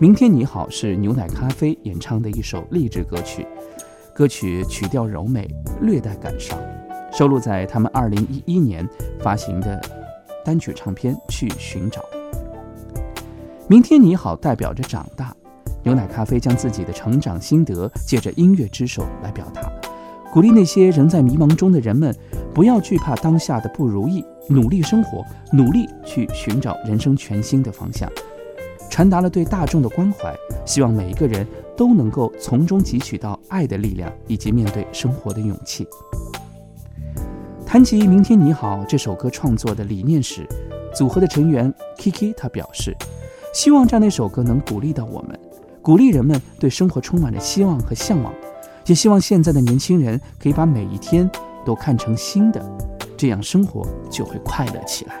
明天你好是牛奶咖啡演唱的一首励志歌曲，歌曲曲调柔美，略带感伤，收录在他们2011年发行的单曲唱片《去寻找》。明天你好代表着长大，牛奶咖啡将自己的成长心得借着音乐之手来表达，鼓励那些仍在迷茫中的人们，不要惧怕当下的不如意，努力生活，努力去寻找人生全新的方向。传达了对大众的关怀，希望每一个人都能够从中汲取到爱的力量以及面对生活的勇气。谈及《明天你好》这首歌创作的理念时，组合的成员 Kiki 他表示，希望这样的一首歌能鼓励到我们，鼓励人们对生活充满着希望和向往，也希望现在的年轻人可以把每一天都看成新的，这样生活就会快乐起来。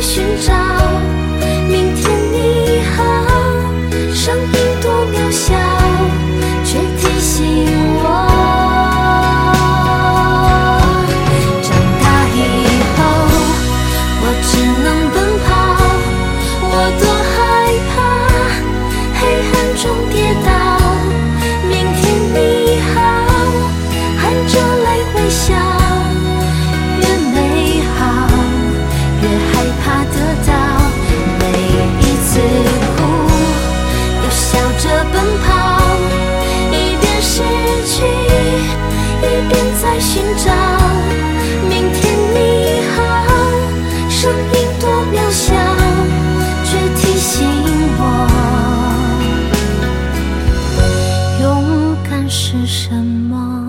寻找。是什么？